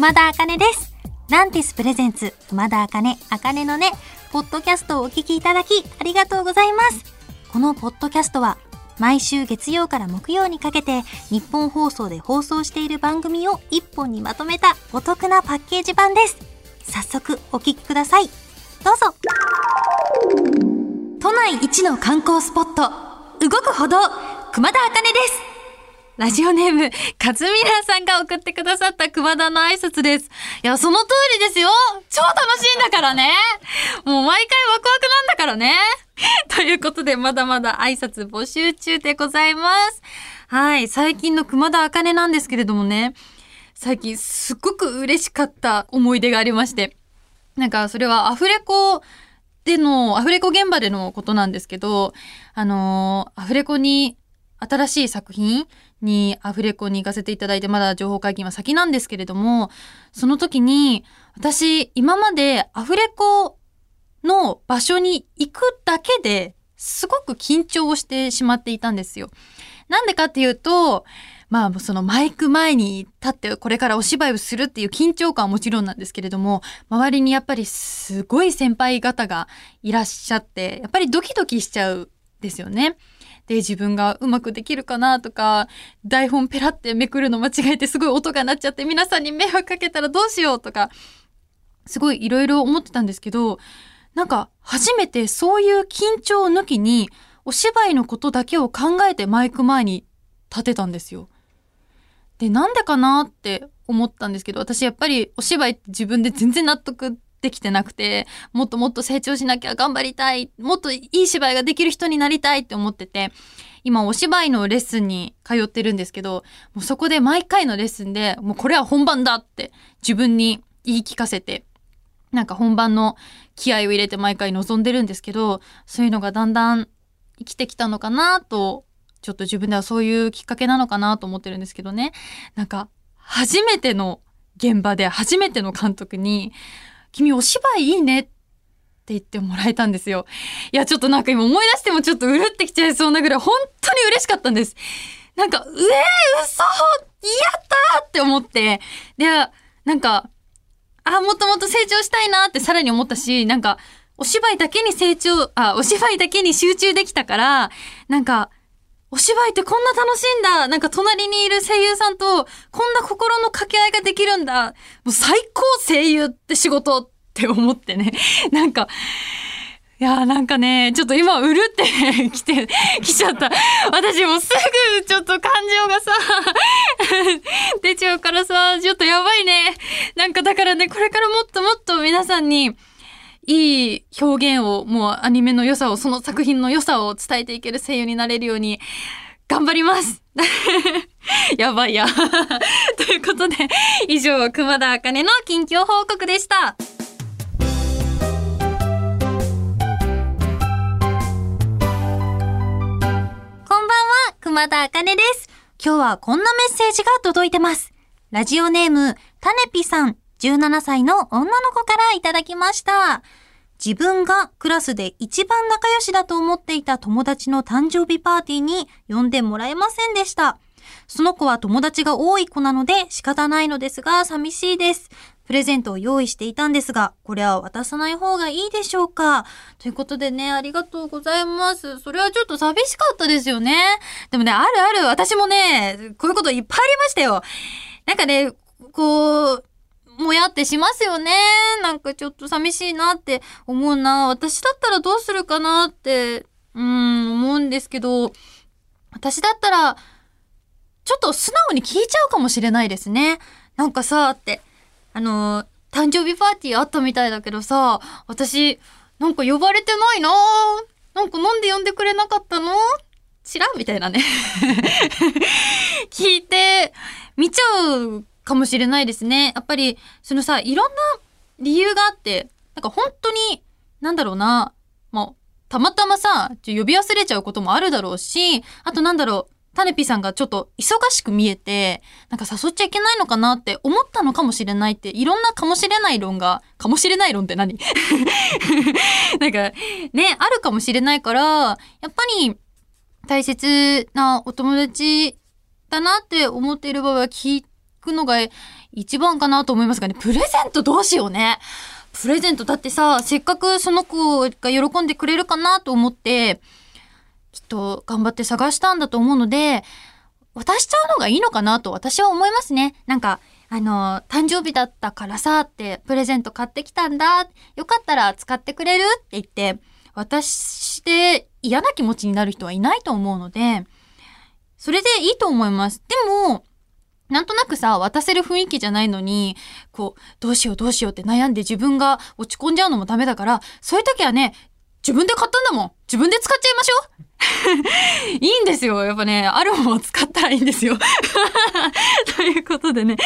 熊田茜です。ランティスプレゼンツ、熊田茜、茜のね、ポッドキャストをお聞きいただき、ありがとうございます。このポッドキャストは、毎週月曜から木曜にかけて、日本放送で放送している番組を一本にまとめたお得なパッケージ版です。早速、お聞きください。どうぞ。都内一の観光スポット、動く歩道、熊田茜です。ラジオネーム、カズミラさんが送ってくださった熊田の挨拶です。いや、その通りですよ。超楽しいんだからね。もう毎回ワクワクなんだからね。ということで、まだまだ挨拶募集中でございます。はい、最近の熊田茜なんですけれどもね、最近すっごく嬉しかった思い出がありまして、なんかそれはアフレコでの、アフレコ現場でのことなんですけど、あのーアフレコに新しい作品にアフレコに行かせていただいて、まだ情報解禁は先なんですけれども、その時に、私、今までアフレコの場所に行くだけですごく緊張をしてしまっていたんですよ。なんでかっていうと、まあ、そのマイク前に立ってこれからお芝居をするっていう緊張感はもちろんなんですけれども、周りにやっぱりすごい先輩方がいらっしゃって、やっぱりドキドキしちゃうんですよね。で、自分がうまくできるかなとか、台本ペラってめくるの間違えてすごい音が鳴っちゃって皆さんに迷惑かけたらどうしようとか、すごいいろいろ思ってたんですけど、なんか初めてそういう緊張抜きに、お芝居のことだけを考えてマイク前に立てたんですよ。で、なんでかなって思ったんですけど、私やっぱりお芝居って自分で全然納得できてなくて、もっともっと成長しなきゃ頑張りたい、もっといい芝居ができる人になりたいって思ってて、今お芝居のレッスンに通ってるんですけど、もうそこで毎回のレッスンで、もうこれは本番だって自分に言い聞かせて、なんか本番の気合を入れて毎回臨んでるんですけど、そういうのがだんだん生きてきたのかなと、ちょっと自分ではそういうきっかけなのかなと思ってるんですけどね。なんか、初めての現場で初めての監督に、君お芝居いいねって言ってもらえたんですよ。いや、ちょっとなんか今思い出してもちょっとうるってきちゃいそうなぐらい本当に嬉しかったんです。なんか、うえー、嘘やったーって思って。で、なんか、あ、もっともっと成長したいなってさらに思ったし、なんか、お芝居だけに成長、あ、お芝居だけに集中できたから、なんか、お芝居ってこんな楽しいんだなんか隣にいる声優さんと、こんな心の掛け合いができるんだもう最高声優って仕事って思ってね。なんか、いやーなんかね、ちょっと今、うるってきて、きちゃった。私もうすぐ、ちょっと感情がさ、出ちゃうからさ、ちょっとやばいね。なんかだからね、これからもっともっと皆さんに、いい表現を、もうアニメの良さを、その作品の良さを伝えていける声優になれるように、頑張ります やばいや。ということで、以上、熊田茜の近況報告でした。こんばんは、熊田茜です。今日はこんなメッセージが届いてます。ラジオネーム、タネピさん、17歳の女の子からいただきました。自分がクラスで一番仲良しだと思っていた友達の誕生日パーティーに呼んでもらえませんでした。その子は友達が多い子なので仕方ないのですが寂しいです。プレゼントを用意していたんですが、これは渡さない方がいいでしょうか？ということでね、ありがとうございます。それはちょっと寂しかったですよね。でもね、あるある、私もね、こういうこといっぱいありましたよ。なんかね、こう、もやってしますよね。なんかちょっと寂しいなって思うな。私だったらどうするかなって、うん、思うんですけど、私だったら、ちょっと素直に聞いちゃうかもしれないですね。なんかさ、って、あの、誕生日パーティーあったみたいだけどさ、私、なんか呼ばれてないななんかなんで呼んでくれなかったの？知らん？みたいなね。聞いて、見ちゃうかもしれないですね。やっぱり、そのさ、いろんな理由があって、なんか本当に、なんだろうな、もう、たまたまさ、ちょ呼び忘れちゃうこともあるだろうし、あとなんだろう、タネピさんがちょっと忙しく見えて、なんか誘っちゃいけないのかなって思ったのかもしれないって、いろんなかもしれない論が、かもしれない論って何？なんか、ね、あるかもしれないから、やっぱり、大切なお友達だなって思っている場合は聞いくのが一番かなと思いますがね、プレゼントどうしようね。プレゼントだってさ、せっかくその子が喜んでくれるかなと思って、きっと頑張って探したんだと思うので、渡しちゃうのがいいのかなと私は思いますね。なんか、あの、誕生日だったからさって、プレゼント買ってきたんだ。よかったら使ってくれるって言って、渡して嫌な気持ちになる人はいないと思うので、それでいいと思います。でも、なんとなくさ、渡せる雰囲気じゃないのに、こう、どうしようどうしようって悩んで自分が落ち込んじゃうのもダメだから、そういう時はね、自分で買ったんだもん自分で使っちゃいましょう いいんですよ。やっぱね、あるものを使ったらいいんですよ。ということでね。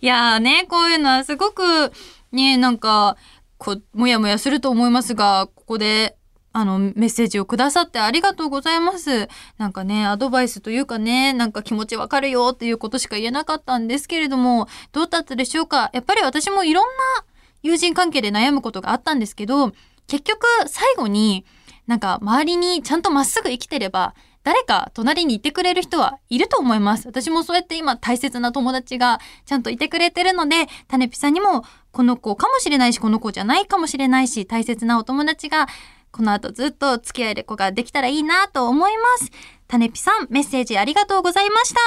いやーね、こういうのはすごく、ね、なんか、こう、もやもやすると思いますが、ここで、あの、メッセージをくださってありがとうございます。なんかね、アドバイスというかね、なんか気持ちわかるよっていうことしか言えなかったんですけれども、どうだったでしょうか？やっぱり私もいろんな友人関係で悩むことがあったんですけど、結局最後になんか周りにちゃんとまっすぐ生きてれば誰か隣にいてくれる人はいると思います。私もそうやって今大切な友達がちゃんといてくれてるので、タネピさんにもこの子かもしれないし、この子じゃないかもしれないし、大切なお友達がこの後ずっと付き合える子ができたらいいなと思います。タネピさん、メッセージありがとうございました。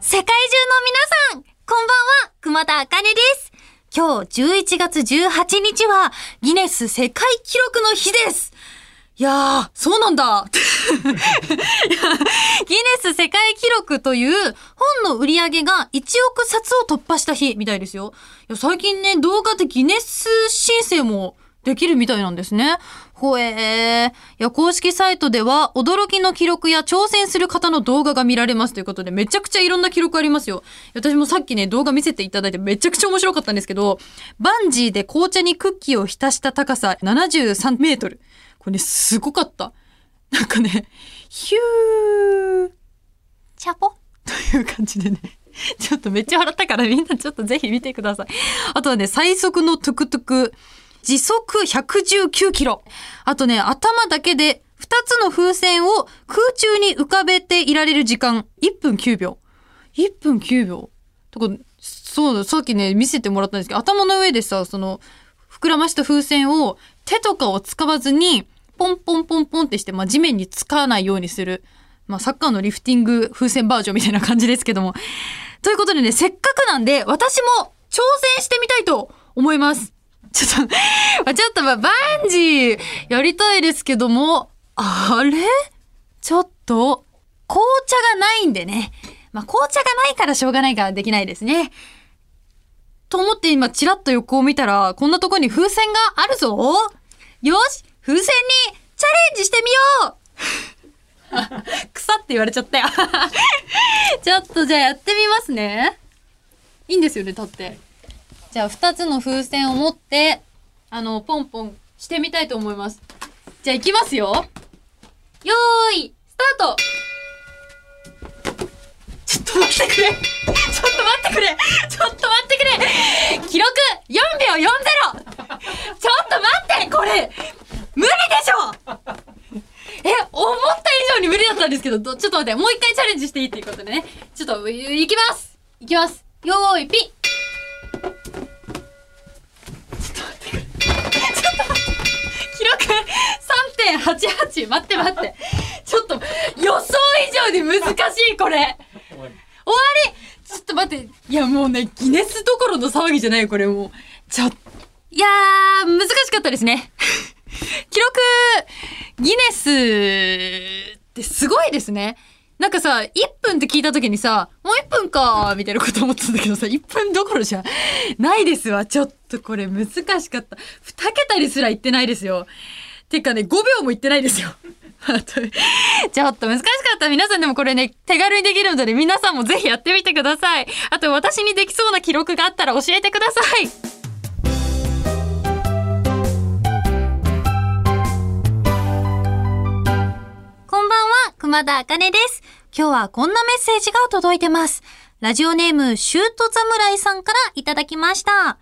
世界中の皆さん、こんばんは、熊田茜です。今日11月18日はギネス世界記録の日です。いやー、そうなんだ。ギネス世界という本の売り上げが1億冊を突破した日みたいですよ。いや最近ね、動画でギネス申請もできるみたいなんですね。ほえー。いや、公式サイトでは、驚きの記録や挑戦する方の動画が見られますということで、めちゃくちゃいろんな記録ありますよ。私もさっきね、動画見せていただいてめちゃくちゃ面白かったんですけど、バンジーで紅茶にクッキーを浸した高さ73メートル。これね、すごかった。なんかね、ヒュー、チャポ？という感じでね。ちょっとめっちゃ笑ったからみんなちょっとぜひ見てください。あとはね、最速のトゥクトゥク。時速119キロ。あとね、頭だけで2つの風船を空中に浮かべていられる時間、1分9秒。1分9秒。とか、そうだ、さっきね、見せてもらったんですけど、頭の上でさ、その、膨らました風船を手とかを使わずに、ポンポンポンポンってして、まあ、地面につかないようにする。まあ、サッカーのリフティング風船バージョンみたいな感じですけども。ということでね、せっかくなんで、私も挑戦してみたいと思います。ちょっと、ちょっとまあバンジーやりたいですけども、あれ？ちょっと、紅茶がないんでね。まあ紅茶がないからしょうがないからできないですね。と思って今チラッと横を見たら、こんなとこに風船があるぞよし風船にチャレンジしてみよう 草って言われちゃったよ。ちょっとじゃあやってみますね。いいんですよね、立って。じゃあ、二つの風船を持って、あの、ポンポンしてみたいと思います。じゃあ、行きますよ。よーい、スタートちょっと待ってくれちょっと待ってくれちょっと待ってくれ記録4秒 40! ちょっと待ってこれ無理でしょえ、思っに無理だったんですけど、ちょっと待って、もう一回チャレンジしていいっていうことでね。ちょっと、いきます。いきます。よーい、ピッ。記録3.88待って待って。ちょっと予想以上に難しいこれ。終わり。ちょっと待っていやもうねギネスどころの騒ぎじゃないよこれもう。ちょっいやー難しかったですね。記録ギネス。ってすごいですねなんかさ、1分って聞いた時にさ、もう1分かみたいなこと思ってたんだけどさ、1分どころじゃないですわ。ちょっとこれ難しかった。2桁にすら言ってないですよ。てかね、5秒も言ってないですよ。ちょっと難しかった。皆さんでもこれね、手軽にできるので、皆さんもぜひやってみてください。あと私にできそうな記録があったら教えてください。熊田茜です。今日はこんなメッセージが届いてます。ラジオネーム、シュート侍さんからいただきました。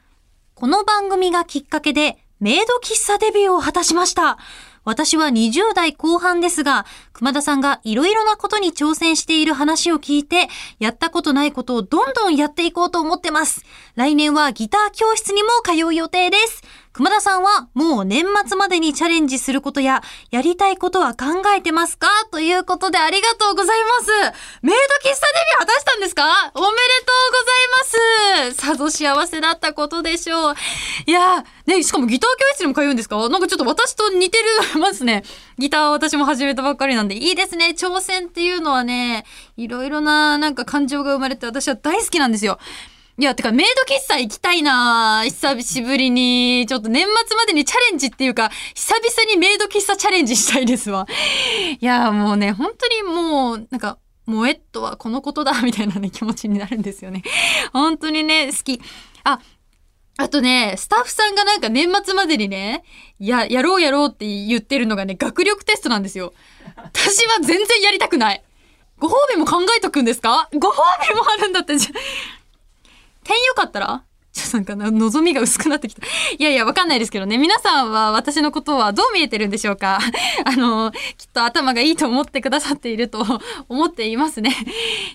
この番組がきっかけで、メイド喫茶デビューを果たしました。私は20代後半ですが、熊田さんがいろいろなことに挑戦している話を聞いて、やったことないことをどんどんやっていこうと思ってます。来年はギター教室にも通う予定です。熊田さんはもう年末までにチャレンジすることや、やりたいことは考えてますか？ということでありがとうございます。メイド喫茶デビュー果たしたんですか？おめでとうございます。さぞ幸せだったことでしょう。いやね、しかもギター教室にも通うんですか？なんかちょっと私と似てるますね。ギターは私も始めたばっかりなんで、でいいですね。挑戦っていうのはね、いろいろななんか感情が生まれて私は大好きなんですよ。いや、てかメイド喫茶行きたいな久しぶりに。ちょっと年末までにチャレンジっていうか、久々にメイド喫茶チャレンジしたいですわ。いや、もうね、本当にもう、なんか、もえっとはこのことだ、みたいなね、気持ちになるんですよね。本当にね、好き。あ、あとね、スタッフさんがなんか年末までにね、や、やろうやろうって言ってるのがね、学力テストなんですよ。私は全然やりたくない。ご褒美も考えとくんですか？ご褒美もあるんだって、じゃ、点良かったら？ちょっとなんかな、望みが薄くなってきた。いやいや、わかんないですけどね。皆さんは私のことはどう見えてるんでしょうか？あの、きっと頭がいいと思ってくださっていると 思っていますね。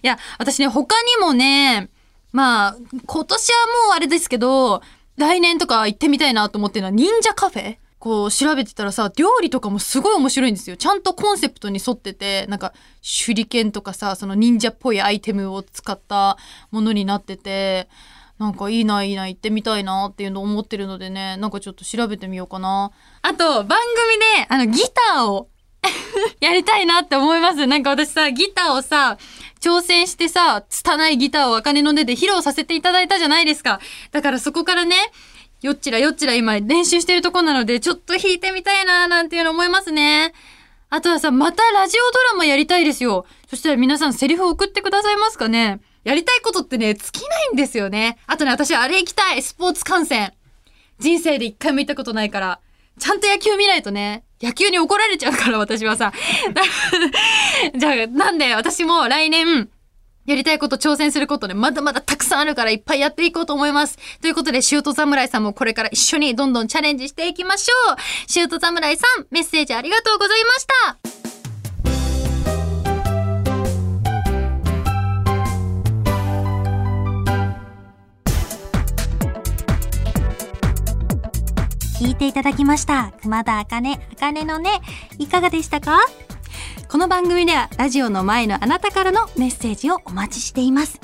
いや、私ね、他にもね、まあ、今年はもうあれですけど、来年とか行ってみたいなと思ってるのは忍者カフェこう調べてたらさ、料理とかもすごい面白いんですよ。ちゃんとコンセプトに沿ってて、なんか手裏剣とかさ、その忍者っぽいアイテムを使ったものになってて、なんかいいないいな行ってみたいなっていうのを思ってるのでねなんかちょっと調べてみようかな。あと番組であのギターを やりたいなって思います。なんか私さギターをさ挑戦してさ拙いギターを茜の根で披露させていただいたじゃないですか。だからそこからねよっちらよっちら今練習してるとこなのでちょっと弾いてみたいなーなんていうの思いますねあとはさまたラジオドラマやりたいですよそしたら皆さんセリフ送ってくださいますかねやりたいことってね、尽きないんですよね。あとね、私あれ行きたいスポーツ観戦。人生で一回も行ったことないから。ちゃんと野球見ないとね、野球に怒られちゃうから私はさ。じゃあ、なんで私も来年、やりたいこと挑戦することね、まだまだたくさんあるからいっぱいやっていこうと思います。ということで、シュート侍さんもこれから一緒にどんどんチャレンジしていきましょう。シュート侍さん、メッセージありがとうございました。聞いていただきました。熊田あかね、あかねのね、いかがでしたか？この番組ではラジオの前のあなたからのメッセージをお待ちしています。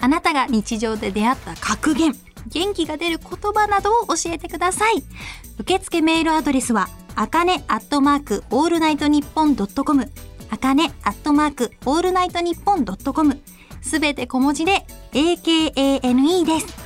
あなたが日常で出会った格言、元気が出る言葉などを教えてください。受付メールアドレスは、あかねアットマークオールナイトニッポンドットコム、あかねアットマークオールナイトニッポンドットコム、すべて小文字で AKANE です。